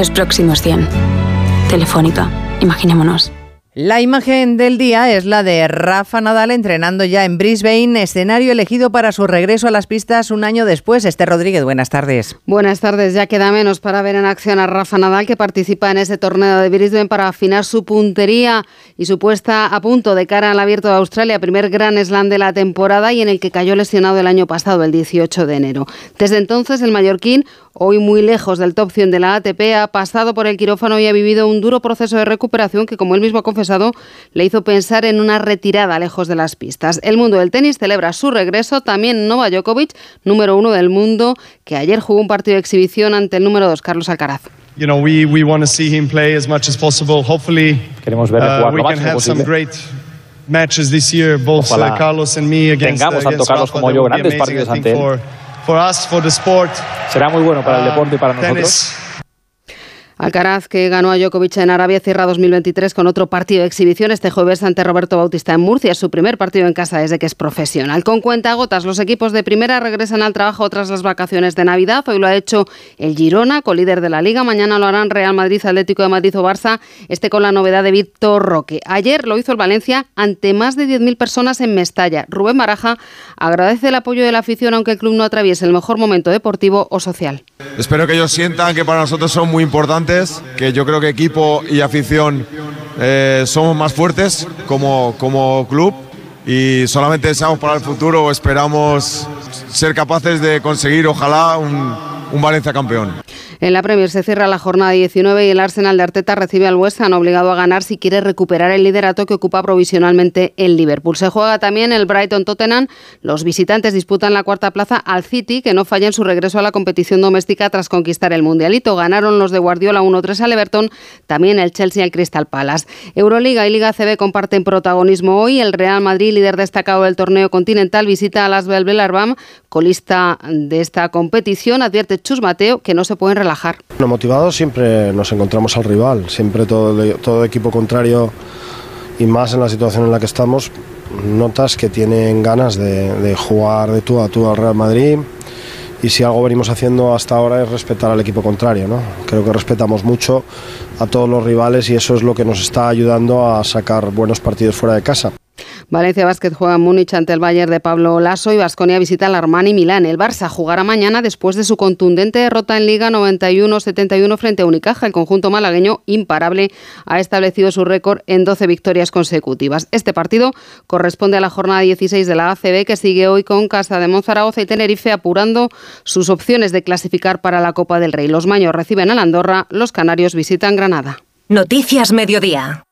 los próximos 100. Telefónica, imaginémonos. La imagen del día es la de Rafa Nadal entrenando ya en Brisbane, escenario elegido para su regreso a las pistas un año después. Este Rodríguez, buenas tardes. Buenas tardes, ya queda menos para ver en acción a Rafa Nadal que participa en ese torneo de Brisbane para afinar su puntería y su puesta a punto de cara al Abierto de Australia, primer gran slam de la temporada y en el que cayó lesionado el año pasado, el 18 de enero. Desde entonces el mallorquín hoy muy lejos del top 100 de la ATP, ha pasado por el quirófano y ha vivido un duro proceso de recuperación que, como él mismo ha confesado, le hizo pensar en una retirada lejos de las pistas. El mundo del tenis celebra su regreso, también Nova Djokovic, número uno del mundo, que ayer jugó un partido de exhibición ante el número dos, Carlos Alcaraz. Queremos verle jugar lo máximo posible. matches this year, both uh, Carlos and me against, tengamos tanto Carlos como yo grandes partidos ante él. Será muy bueno para el uh, deporte y para nosotros. Alcaraz, que ganó a Djokovic en Arabia, cierra 2023 con otro partido de exhibición este jueves ante Roberto Bautista en Murcia. Su primer partido en casa desde que es profesional. Con cuenta gotas, los equipos de primera regresan al trabajo tras las vacaciones de Navidad. Hoy lo ha hecho el Girona, colíder de la Liga. Mañana lo harán Real Madrid, Atlético de Madrid o Barça. Este con la novedad de Víctor Roque. Ayer lo hizo el Valencia ante más de 10.000 personas en Mestalla. Rubén Baraja agradece el apoyo de la afición aunque el club no atraviese el mejor momento deportivo o social. Espero que ellos sientan que para nosotros son muy importantes, que yo creo que equipo y afición eh, somos más fuertes como, como club y solamente deseamos para el futuro, esperamos ser capaces de conseguir ojalá un, un Valencia campeón. En la Premier se cierra la jornada 19 y el Arsenal de Arteta recibe al West Ham obligado a ganar si quiere recuperar el liderato que ocupa provisionalmente el Liverpool. Se juega también el Brighton Tottenham. Los visitantes disputan la cuarta plaza al City, que no falla en su regreso a la competición doméstica tras conquistar el Mundialito. Ganaron los de Guardiola 1-3 al Everton, también el Chelsea al Crystal Palace. Euroliga y Liga CB comparten protagonismo hoy. El Real Madrid, líder destacado del torneo continental, visita a las Belbel colista de esta competición. Advierte Chus Mateo que no se pueden relajar relajar. motivados siempre nos encontramos al rival, siempre todo, todo equipo contrario y más en la situación en la que estamos, notas que tienen ganas de, jugar de tú a tú al Real Madrid y si algo venimos haciendo hasta ahora es respetar al equipo contrario. ¿no? Creo que respetamos mucho a todos los rivales y eso es lo que nos está ayudando a sacar buenos partidos fuera de casa. Valencia Basket juega en Múnich ante el Bayern de Pablo Lasso y Vasconia visita al Armani Milán. El Barça jugará mañana después de su contundente derrota en Liga 91-71 frente a Unicaja. El conjunto malagueño, imparable, ha establecido su récord en 12 victorias consecutivas. Este partido corresponde a la jornada 16 de la ACB que sigue hoy con Casa de Monzaragoza y Tenerife apurando sus opciones de clasificar para la Copa del Rey. Los maños reciben a la Andorra, los canarios visitan Granada. Noticias Mediodía.